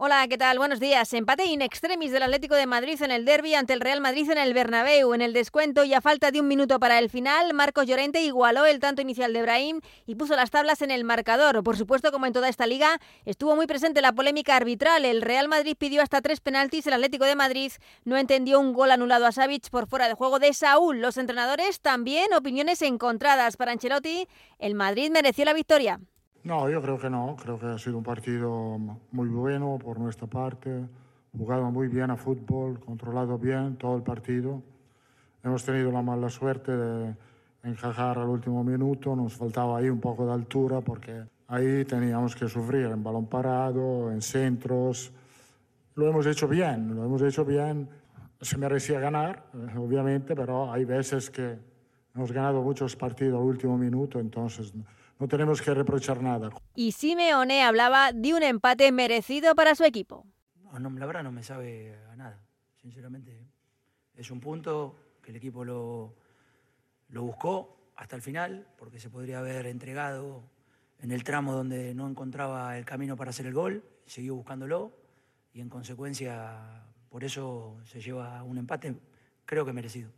Hola, ¿qué tal? Buenos días. Empate in extremis del Atlético de Madrid en el derby ante el Real Madrid en el Bernabéu. En el descuento y a falta de un minuto para el final, Marcos Llorente igualó el tanto inicial de Brahim y puso las tablas en el marcador. Por supuesto, como en toda esta liga, estuvo muy presente la polémica arbitral. El Real Madrid pidió hasta tres penaltis, el Atlético de Madrid no entendió un gol anulado a Savic por fuera de juego de Saúl. Los entrenadores también opiniones encontradas. Para Ancelotti, el Madrid mereció la victoria. No, yo creo que no. Creo que ha sido un partido muy bueno por nuestra parte. Jugado muy bien a fútbol, controlado bien todo el partido. Hemos tenido la mala suerte de encajar al último minuto. Nos faltaba ahí un poco de altura porque ahí teníamos que sufrir en balón parado, en centros. Lo hemos hecho bien, lo hemos hecho bien. Se merecía ganar, eh, obviamente, pero hay veces que hemos ganado muchos partidos al último minuto, entonces no tenemos que reprochar nada. Y Simeone hablaba de un empate merecido para su equipo. No, la verdad no me sabe a nada, sinceramente. Es un punto que el equipo lo, lo buscó hasta el final, porque se podría haber entregado en el tramo donde no encontraba el camino para hacer el gol, siguió buscándolo y en consecuencia por eso se lleva un empate, creo que merecido.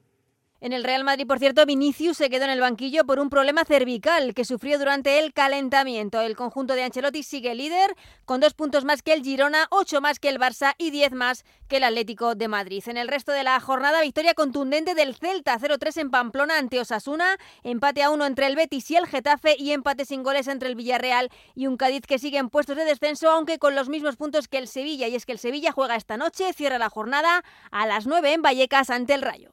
En el Real Madrid, por cierto, Vinicius se quedó en el banquillo por un problema cervical que sufrió durante el calentamiento. El conjunto de Ancelotti sigue líder con dos puntos más que el Girona, ocho más que el Barça y diez más que el Atlético de Madrid. En el resto de la jornada, victoria contundente del Celta 0-3 en Pamplona ante Osasuna, empate a uno entre el Betis y el Getafe y empate sin goles entre el Villarreal y un Cádiz que sigue en puestos de descenso, aunque con los mismos puntos que el Sevilla. Y es que el Sevilla juega esta noche, cierra la jornada a las nueve en Vallecas ante el Rayo.